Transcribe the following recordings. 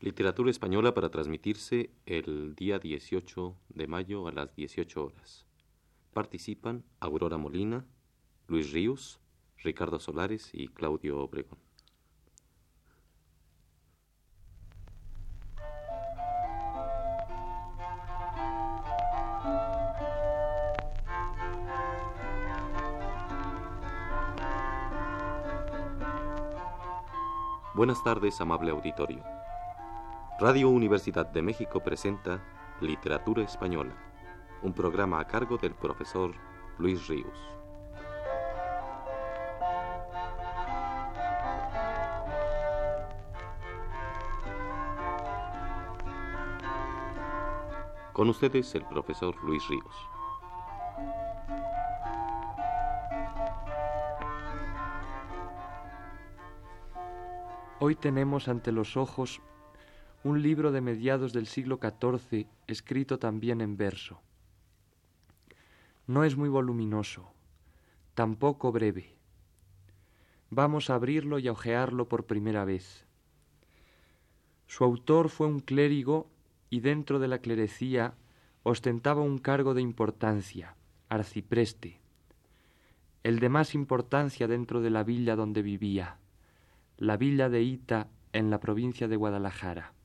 Literatura española para transmitirse el día 18 de mayo a las 18 horas. Participan Aurora Molina, Luis Ríos, Ricardo Solares y Claudio Obregón. Buenas tardes, amable auditorio. Radio Universidad de México presenta Literatura Española, un programa a cargo del profesor Luis Ríos. Con ustedes el profesor Luis Ríos. Hoy tenemos ante los ojos un libro de mediados del siglo XIV, escrito también en verso. No es muy voluminoso, tampoco breve. Vamos a abrirlo y a ojearlo por primera vez. Su autor fue un clérigo y dentro de la clerecía ostentaba un cargo de importancia, arcipreste, el de más importancia dentro de la villa donde vivía la villa de Ita en la provincia de Guadalajara.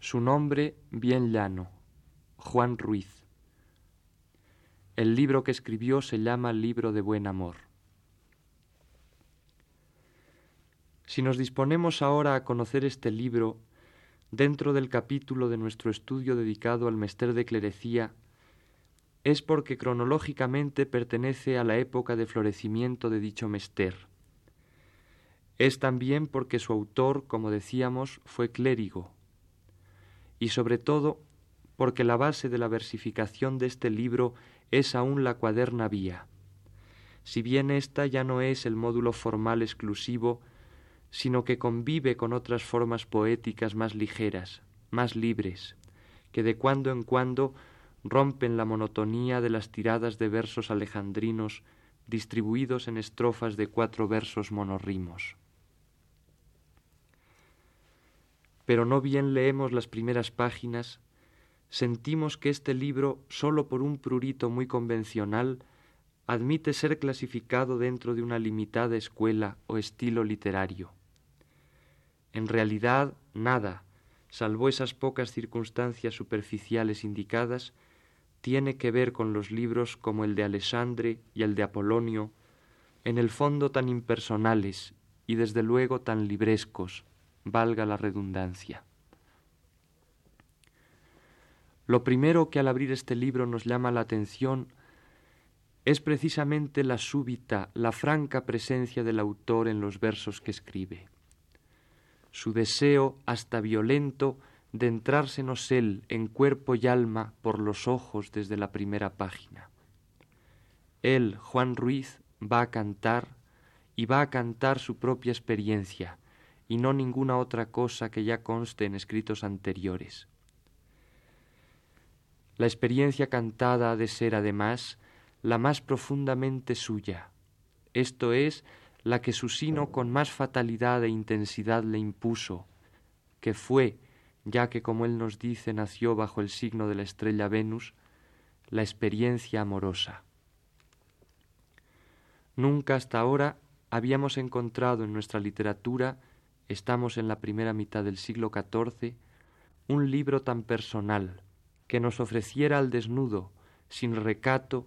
Su nombre bien llano, Juan Ruiz. El libro que escribió se llama Libro de Buen Amor. Si nos disponemos ahora a conocer este libro, dentro del capítulo de nuestro estudio dedicado al mester de clerecía, es porque cronológicamente pertenece a la época de florecimiento de dicho mester es también porque su autor, como decíamos, fue clérigo, y sobre todo porque la base de la versificación de este libro es aún la cuaderna vía, si bien ésta ya no es el módulo formal exclusivo, sino que convive con otras formas poéticas más ligeras, más libres, que de cuando en cuando rompen la monotonía de las tiradas de versos alejandrinos distribuidos en estrofas de cuatro versos monorrimos. Pero no bien leemos las primeras páginas, sentimos que este libro, sólo por un prurito muy convencional, admite ser clasificado dentro de una limitada escuela o estilo literario. En realidad, nada, salvo esas pocas circunstancias superficiales indicadas, tiene que ver con los libros como el de Alexandre y el de Apolonio, en el fondo tan impersonales y desde luego tan librescos, valga la redundancia. Lo primero que al abrir este libro nos llama la atención es precisamente la súbita, la franca presencia del autor en los versos que escribe. Su deseo hasta violento de entrársenos él en cuerpo y alma por los ojos desde la primera página. Él, Juan Ruiz, va a cantar y va a cantar su propia experiencia, y no ninguna otra cosa que ya conste en escritos anteriores. La experiencia cantada ha de ser, además, la más profundamente suya, esto es, la que su sino con más fatalidad e intensidad le impuso, que fue, ya que como él nos dice nació bajo el signo de la estrella Venus, la experiencia amorosa. Nunca hasta ahora habíamos encontrado en nuestra literatura estamos en la primera mitad del siglo XIV, un libro tan personal, que nos ofreciera al desnudo, sin recato,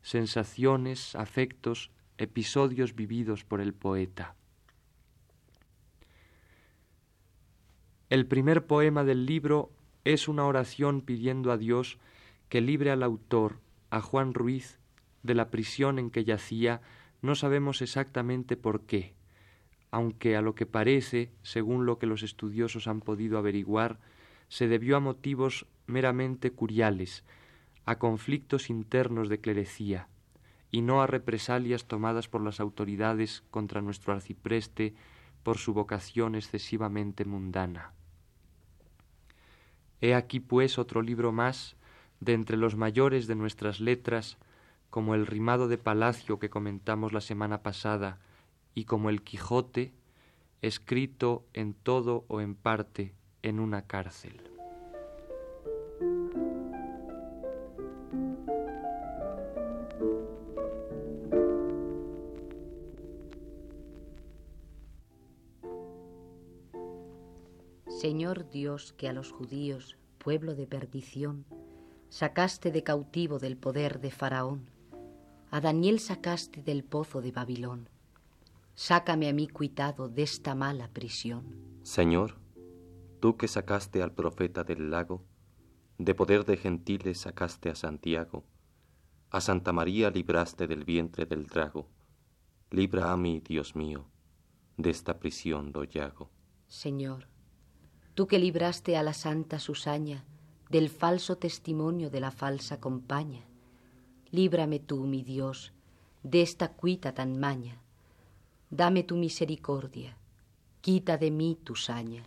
sensaciones, afectos, episodios vividos por el poeta. El primer poema del libro es una oración pidiendo a Dios que libre al autor, a Juan Ruiz, de la prisión en que yacía, no sabemos exactamente por qué, aunque a lo que parece, según lo que los estudiosos han podido averiguar, se debió a motivos meramente curiales, a conflictos internos de clerecía, y no a represalias tomadas por las autoridades contra nuestro arcipreste por su vocación excesivamente mundana. He aquí, pues, otro libro más de entre los mayores de nuestras letras, como el rimado de Palacio que comentamos la semana pasada, y como el Quijote, escrito en todo o en parte en una cárcel. Señor Dios, que a los judíos, pueblo de perdición, sacaste de cautivo del poder de Faraón, a Daniel sacaste del pozo de Babilón. Sácame a mí cuitado de esta mala prisión. Señor, tú que sacaste al profeta del lago, de poder de gentiles sacaste a Santiago, a Santa María libraste del vientre del drago. Libra a mí, Dios mío, de esta prisión lo llago. Señor, tú que libraste a la santa Susaña del falso testimonio de la falsa compaña, líbrame tú, mi Dios, de esta cuita tan maña. Dame tu misericordia, quita de mí tu saña.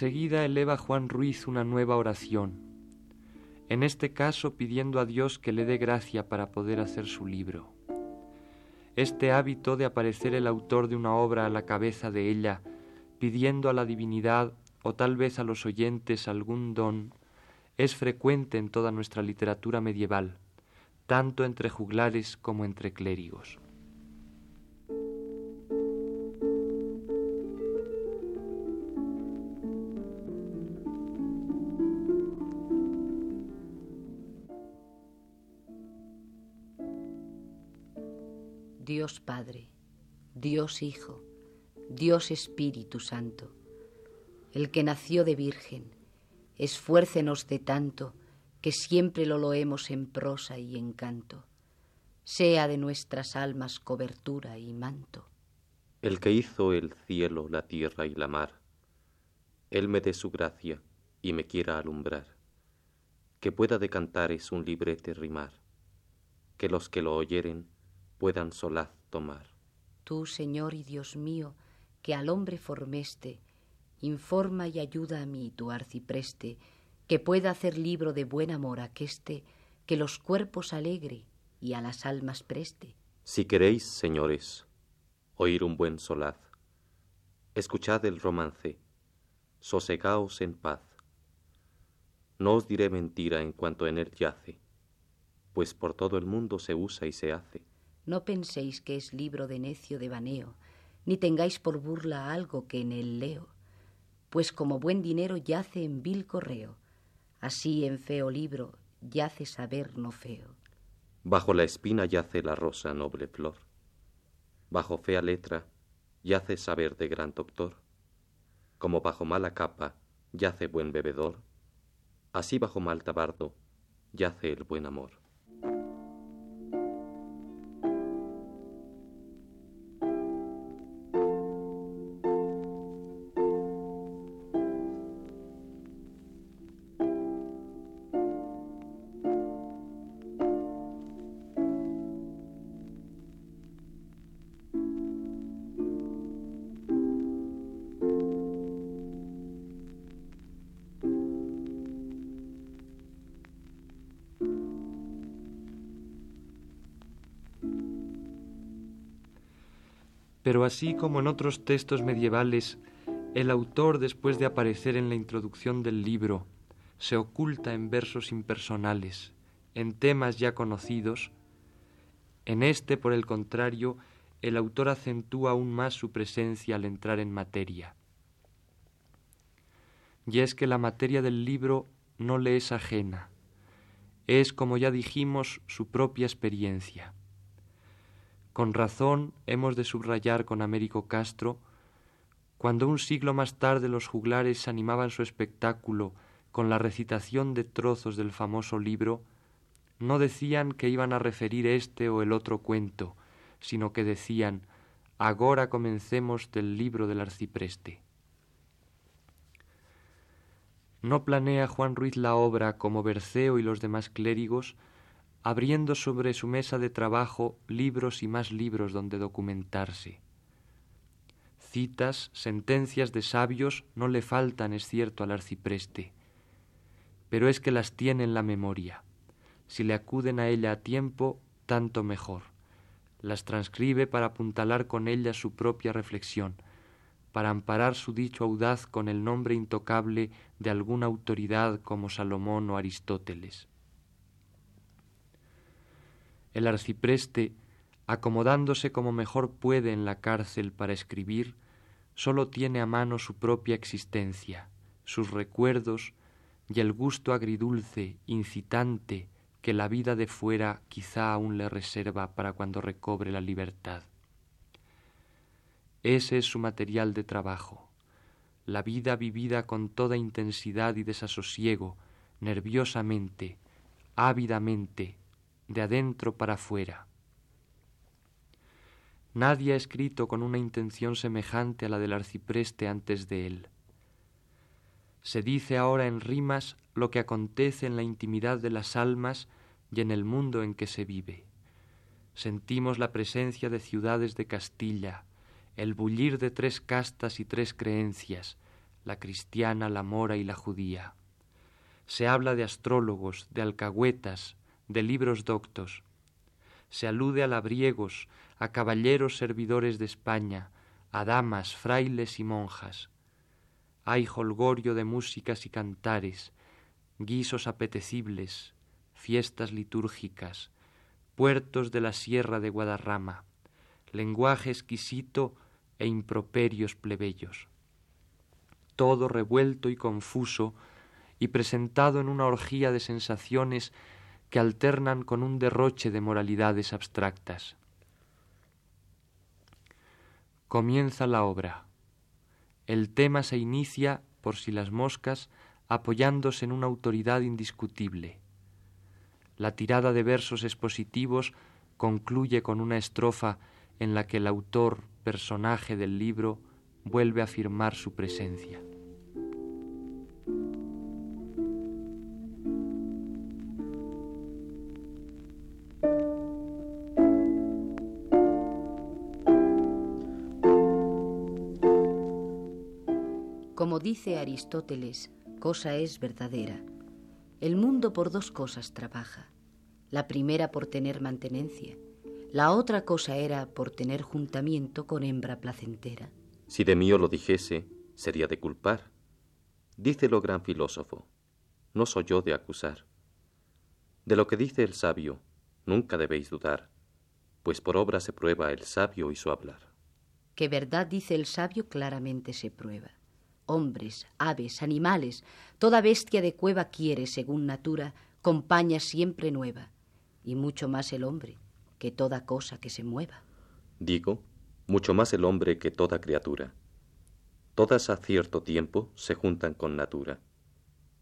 Enseguida eleva Juan Ruiz una nueva oración, en este caso pidiendo a Dios que le dé gracia para poder hacer su libro. Este hábito de aparecer el autor de una obra a la cabeza de ella, pidiendo a la divinidad o tal vez a los oyentes algún don, es frecuente en toda nuestra literatura medieval, tanto entre juglares como entre clérigos. Dios Padre, Dios Hijo, Dios Espíritu Santo, el que nació de Virgen, esfuércenos de tanto que siempre lo loemos en prosa y en canto, sea de nuestras almas cobertura y manto. El que hizo el cielo, la tierra y la mar, Él me dé su gracia y me quiera alumbrar, que pueda de cantares un librete rimar, que los que lo oyeren puedan solaz tomar. Tú, Señor y Dios mío, que al hombre formeste, informa y ayuda a mí tu arcipreste, que pueda hacer libro de buen amor aqueste, que los cuerpos alegre y a las almas preste. Si queréis, señores, oír un buen solaz, escuchad el romance, sosegaos en paz. No os diré mentira en cuanto en él yace, pues por todo el mundo se usa y se hace no penséis que es libro de necio devaneo, ni tengáis por burla algo que en él leo, pues como buen dinero yace en vil correo, así en feo libro yace saber no feo. Bajo la espina yace la rosa noble flor, bajo fea letra yace saber de gran doctor, como bajo mala capa yace buen bebedor, así bajo mal tabardo yace el buen amor. Pero así como en otros textos medievales, el autor, después de aparecer en la introducción del libro, se oculta en versos impersonales, en temas ya conocidos, en este, por el contrario, el autor acentúa aún más su presencia al entrar en materia. Y es que la materia del libro no le es ajena, es, como ya dijimos, su propia experiencia. Con razón hemos de subrayar con Américo Castro, cuando un siglo más tarde los juglares animaban su espectáculo con la recitación de trozos del famoso libro, no decían que iban a referir este o el otro cuento, sino que decían, agora comencemos del libro del arcipreste. no planea Juan Ruiz la obra como Berceo y los demás clérigos, abriendo sobre su mesa de trabajo libros y más libros donde documentarse. Citas, sentencias de sabios no le faltan, es cierto, al arcipreste, pero es que las tiene en la memoria. Si le acuden a ella a tiempo, tanto mejor. Las transcribe para apuntalar con ella su propia reflexión, para amparar su dicho audaz con el nombre intocable de alguna autoridad como Salomón o Aristóteles. El arcipreste, acomodándose como mejor puede en la cárcel para escribir, sólo tiene a mano su propia existencia, sus recuerdos y el gusto agridulce, incitante, que la vida de fuera quizá aún le reserva para cuando recobre la libertad. Ese es su material de trabajo, la vida vivida con toda intensidad y desasosiego, nerviosamente, ávidamente, de adentro para afuera. Nadie ha escrito con una intención semejante a la del arcipreste antes de él. Se dice ahora en rimas lo que acontece en la intimidad de las almas y en el mundo en que se vive. Sentimos la presencia de ciudades de Castilla, el bullir de tres castas y tres creencias, la cristiana, la mora y la judía. Se habla de astrólogos, de alcahuetas, de libros doctos. Se alude a labriegos, a caballeros servidores de España, a damas, frailes y monjas. Hay holgorio de músicas y cantares, guisos apetecibles, fiestas litúrgicas, puertos de la sierra de Guadarrama, lenguaje exquisito e improperios plebeyos. Todo revuelto y confuso y presentado en una orgía de sensaciones que alternan con un derroche de moralidades abstractas. Comienza la obra. El tema se inicia, por si las moscas, apoyándose en una autoridad indiscutible. La tirada de versos expositivos concluye con una estrofa en la que el autor, personaje del libro, vuelve a afirmar su presencia. Dice Aristóteles, cosa es verdadera. El mundo por dos cosas trabaja. La primera por tener mantenencia, la otra cosa era por tener juntamiento con hembra placentera. Si de mí lo dijese, sería de culpar. Dícelo gran filósofo, no soy yo de acusar. De lo que dice el sabio, nunca debéis dudar, pues por obra se prueba el sabio y su hablar. Que verdad dice el sabio claramente se prueba hombres, aves, animales, toda bestia de cueva quiere, según natura, compañía siempre nueva, y mucho más el hombre, que toda cosa que se mueva. Digo, mucho más el hombre que toda criatura. Todas a cierto tiempo se juntan con natura.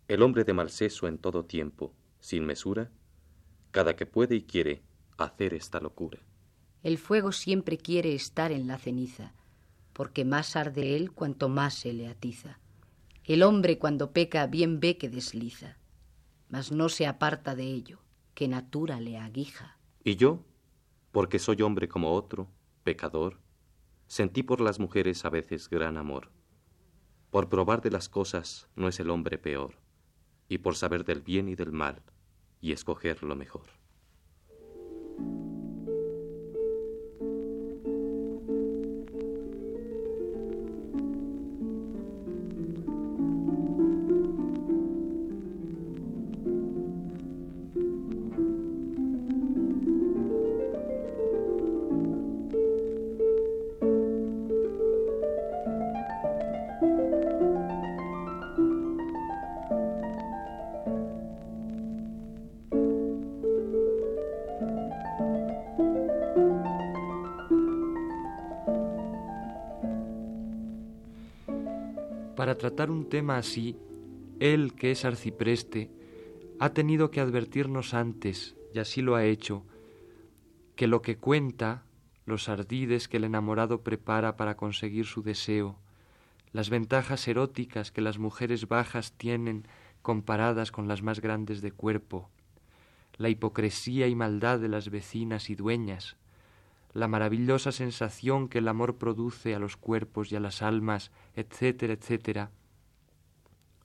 El hombre de mal seso en todo tiempo, sin mesura, cada que puede y quiere hacer esta locura. El fuego siempre quiere estar en la ceniza, porque más arde él cuanto más se le atiza. El hombre cuando peca bien ve que desliza, mas no se aparta de ello, que natura le aguija. ¿Y yo? Porque soy hombre como otro, pecador, sentí por las mujeres a veces gran amor. Por probar de las cosas no es el hombre peor, y por saber del bien y del mal, y escoger lo mejor. Tratar un tema así, él, que es arcipreste, ha tenido que advertirnos antes, y así lo ha hecho, que lo que cuenta, los ardides que el enamorado prepara para conseguir su deseo, las ventajas eróticas que las mujeres bajas tienen comparadas con las más grandes de cuerpo, la hipocresía y maldad de las vecinas y dueñas, la maravillosa sensación que el amor produce a los cuerpos y a las almas, etcétera, etcétera,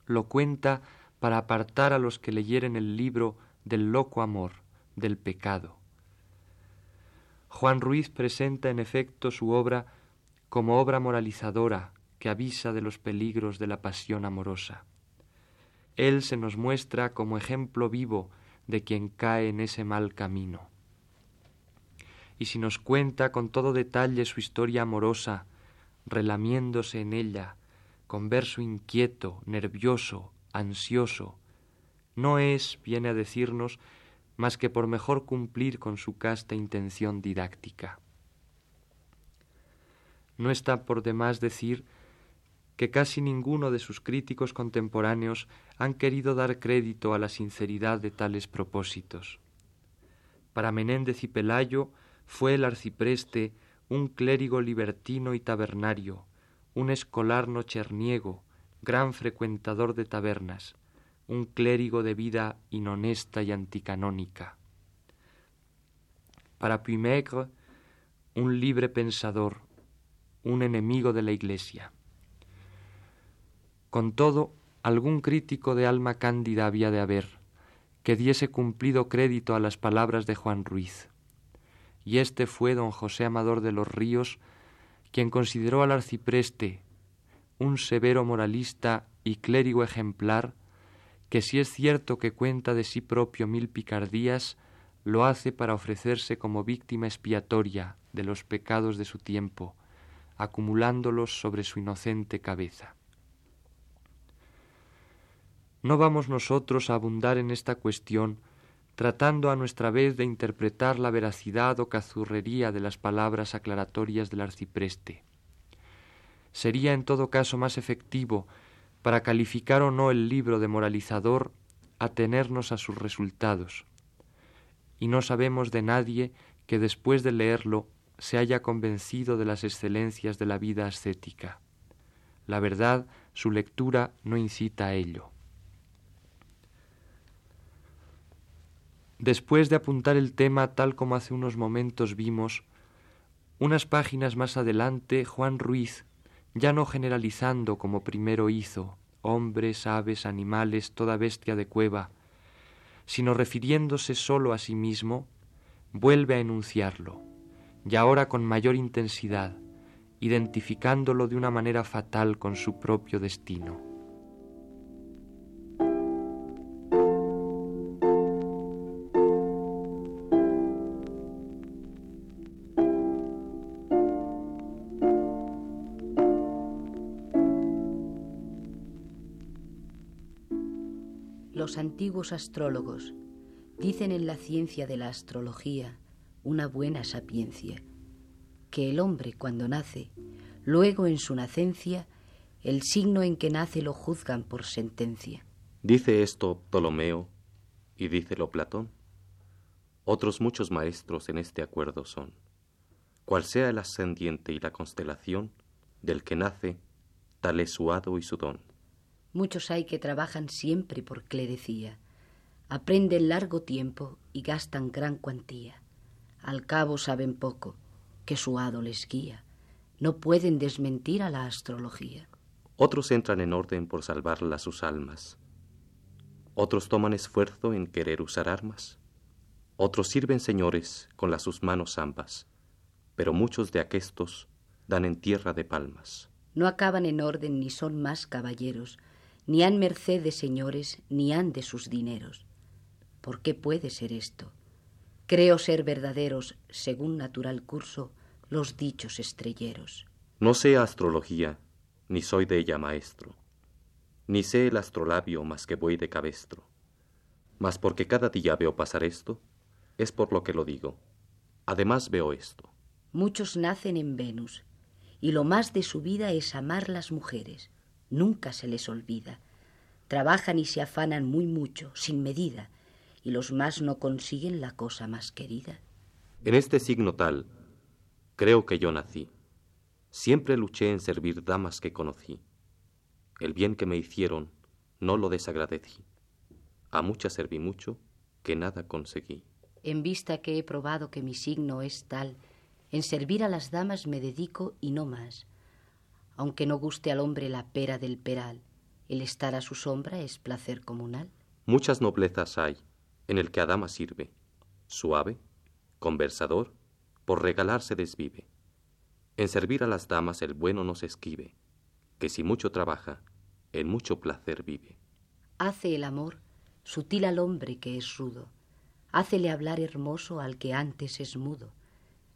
lo cuenta para apartar a los que leyeren el libro del loco amor, del pecado. Juan Ruiz presenta en efecto su obra como obra moralizadora que avisa de los peligros de la pasión amorosa. Él se nos muestra como ejemplo vivo de quien cae en ese mal camino. Y si nos cuenta con todo detalle su historia amorosa, relamiéndose en ella, con verso inquieto, nervioso, ansioso, no es, viene a decirnos, más que por mejor cumplir con su casta intención didáctica. No está por demás decir que casi ninguno de sus críticos contemporáneos han querido dar crédito a la sinceridad de tales propósitos. Para Menéndez y Pelayo fue el arcipreste un clérigo libertino y tabernario, un escolar nocherniego, gran frecuentador de tabernas, un clérigo de vida inhonesta y anticanónica. Para Puymaigre, un libre pensador, un enemigo de la Iglesia. Con todo, algún crítico de alma cándida había de haber, que diese cumplido crédito a las palabras de Juan Ruiz. Y este fue don José Amador de los Ríos, quien consideró al arcipreste un severo moralista y clérigo ejemplar, que si es cierto que cuenta de sí propio mil picardías, lo hace para ofrecerse como víctima expiatoria de los pecados de su tiempo, acumulándolos sobre su inocente cabeza. No vamos nosotros a abundar en esta cuestión, tratando a nuestra vez de interpretar la veracidad o cazurrería de las palabras aclaratorias del arcipreste. Sería en todo caso más efectivo, para calificar o no el libro de moralizador, atenernos a sus resultados. Y no sabemos de nadie que después de leerlo se haya convencido de las excelencias de la vida ascética. La verdad, su lectura no incita a ello. Después de apuntar el tema tal como hace unos momentos vimos, unas páginas más adelante Juan Ruiz, ya no generalizando como primero hizo, hombres, aves, animales, toda bestia de cueva, sino refiriéndose sólo a sí mismo, vuelve a enunciarlo, y ahora con mayor intensidad, identificándolo de una manera fatal con su propio destino. Los antiguos astrólogos dicen en la ciencia de la astrología una buena sapiencia, que el hombre cuando nace, luego en su nacencia, el signo en que nace lo juzgan por sentencia. Dice esto Ptolomeo y dícelo Platón. Otros muchos maestros en este acuerdo son. Cual sea el ascendiente y la constelación del que nace, tal es su hado y su don. Muchos hay que trabajan siempre por clerecía, aprenden largo tiempo y gastan gran cuantía. Al cabo saben poco, que su hado les guía. No pueden desmentir a la astrología. Otros entran en orden por salvarlas sus almas. Otros toman esfuerzo en querer usar armas. Otros sirven señores con las sus manos ambas. Pero muchos de aquestos dan en tierra de palmas. No acaban en orden ni son más caballeros, ni han merced de señores, ni han de sus dineros. ¿Por qué puede ser esto? Creo ser verdaderos, según natural curso, los dichos estrelleros. No sé astrología, ni soy de ella maestro, ni sé el astrolabio más que voy de cabestro. Mas porque cada día veo pasar esto, es por lo que lo digo. Además veo esto. Muchos nacen en Venus, y lo más de su vida es amar las mujeres nunca se les olvida. Trabajan y se afanan muy mucho, sin medida, y los más no consiguen la cosa más querida. En este signo tal, creo que yo nací. Siempre luché en servir damas que conocí. el bien que me hicieron, no lo desagradecí. A muchas serví mucho, que nada conseguí. En vista que he probado que mi signo es tal, en servir a las damas me dedico y no más. Aunque no guste al hombre la pera del peral, el estar a su sombra es placer comunal. Muchas noblezas hay en el que a dama sirve, suave, conversador, por regalar se desvive. En servir a las damas el bueno no se esquive, que si mucho trabaja, en mucho placer vive. Hace el amor sutil al hombre que es rudo, hácele hablar hermoso al que antes es mudo,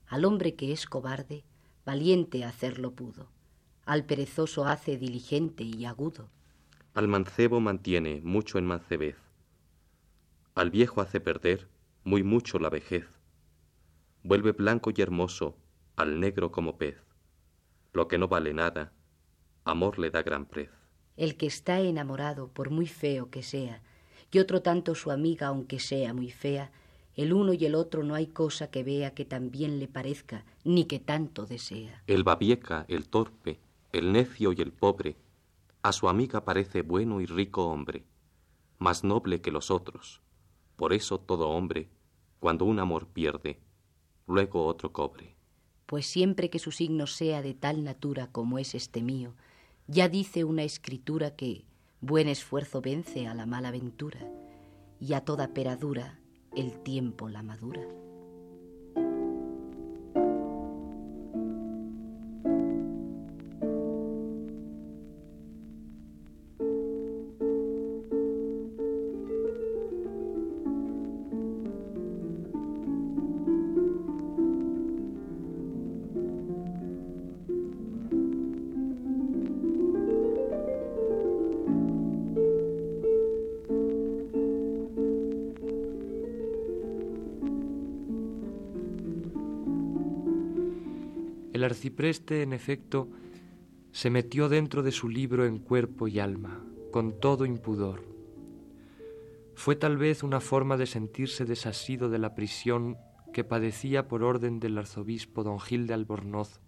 al hombre que es cobarde, valiente hacerlo pudo, al perezoso hace diligente y agudo. Al mancebo mantiene mucho en mancebez, al viejo hace perder muy mucho la vejez, vuelve blanco y hermoso al negro como pez, lo que no vale nada, amor le da gran prez. El que está enamorado, por muy feo que sea, y otro tanto su amiga, aunque sea muy fea, el uno y el otro no hay cosa que vea que también le parezca, ni que tanto desea. El babieca, el torpe, el necio y el pobre, a su amiga parece bueno y rico hombre, más noble que los otros. Por eso todo hombre, cuando un amor pierde, luego otro cobre. Pues siempre que su signo sea de tal natura como es este mío, ya dice una escritura que buen esfuerzo vence a la mala ventura, y a toda peradura el tiempo la madura. Arcipreste, en efecto, se metió dentro de su libro en cuerpo y alma, con todo impudor. Fue tal vez una forma de sentirse desasido de la prisión que padecía por orden del arzobispo don Gil de Albornoz,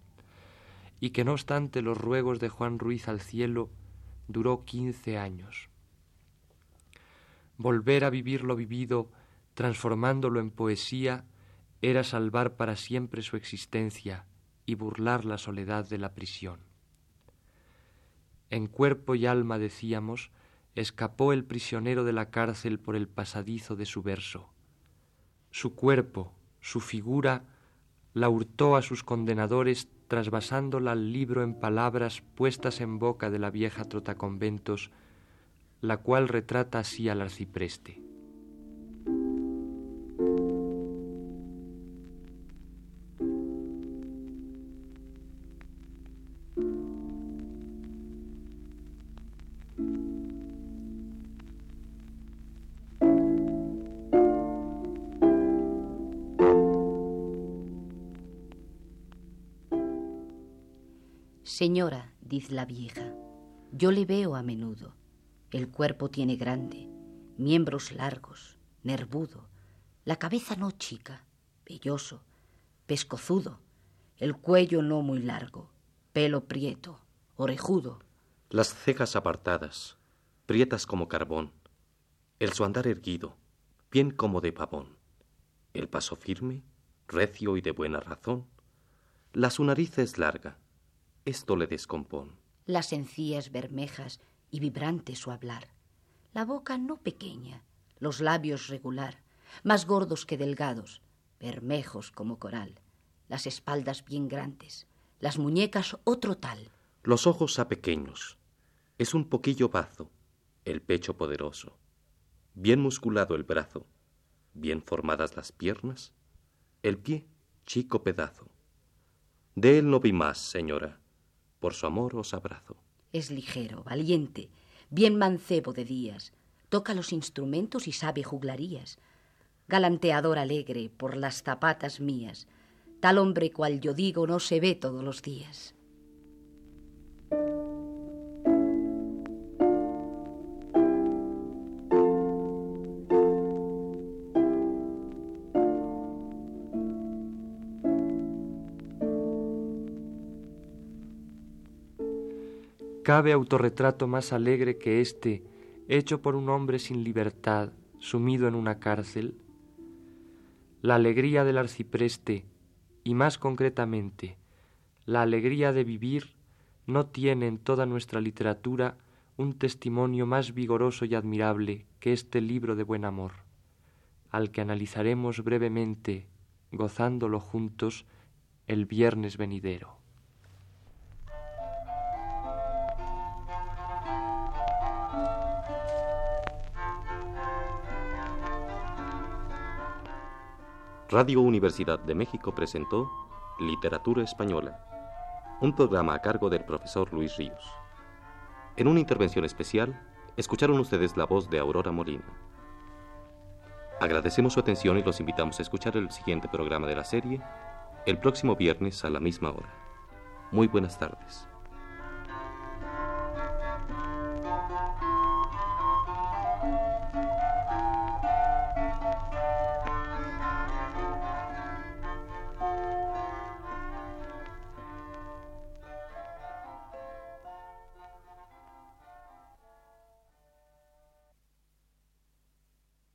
y que no obstante los ruegos de Juan Ruiz al cielo duró quince años. Volver a vivir lo vivido, transformándolo en poesía, era salvar para siempre su existencia, y burlar la soledad de la prisión. En cuerpo y alma, decíamos, escapó el prisionero de la cárcel por el pasadizo de su verso. Su cuerpo, su figura, la hurtó a sus condenadores trasvasándola al libro en palabras puestas en boca de la vieja trotaconventos, la cual retrata así al arcipreste. Señora, dice la vieja, yo le veo a menudo. El cuerpo tiene grande, miembros largos, nervudo, la cabeza no chica, velloso, pescozudo, el cuello no muy largo, pelo prieto, orejudo. Las cejas apartadas, prietas como carbón, el su andar erguido, bien como de pavón, el paso firme, recio y de buena razón, la su nariz es larga, esto le descompón. Las encías bermejas y vibrante su hablar. La boca no pequeña, los labios regular, más gordos que delgados, bermejos como coral. Las espaldas bien grandes, las muñecas otro tal. Los ojos a pequeños, es un poquillo bazo, el pecho poderoso, bien musculado el brazo, bien formadas las piernas, el pie chico pedazo. De él no vi más, señora, por su amor os abrazo. Es ligero, valiente, bien mancebo de días, toca los instrumentos y sabe juglarías. Galanteador alegre por las zapatas mías, tal hombre cual yo digo no se ve todos los días. ¿Cabe autorretrato más alegre que este, hecho por un hombre sin libertad, sumido en una cárcel? La alegría del arcipreste, y más concretamente, la alegría de vivir, no tiene en toda nuestra literatura un testimonio más vigoroso y admirable que este libro de buen amor, al que analizaremos brevemente, gozándolo juntos, el viernes venidero. Radio Universidad de México presentó Literatura Española, un programa a cargo del profesor Luis Ríos. En una intervención especial, escucharon ustedes la voz de Aurora Molina. Agradecemos su atención y los invitamos a escuchar el siguiente programa de la serie el próximo viernes a la misma hora. Muy buenas tardes.